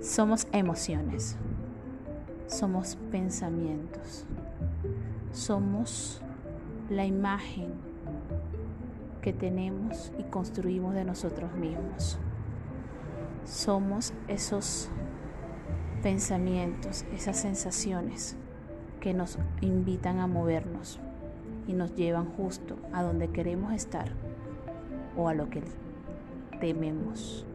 Somos emociones, somos pensamientos, somos la imagen que tenemos y construimos de nosotros mismos. Somos esos pensamientos, esas sensaciones que nos invitan a movernos y nos llevan justo a donde queremos estar o a lo que tememos.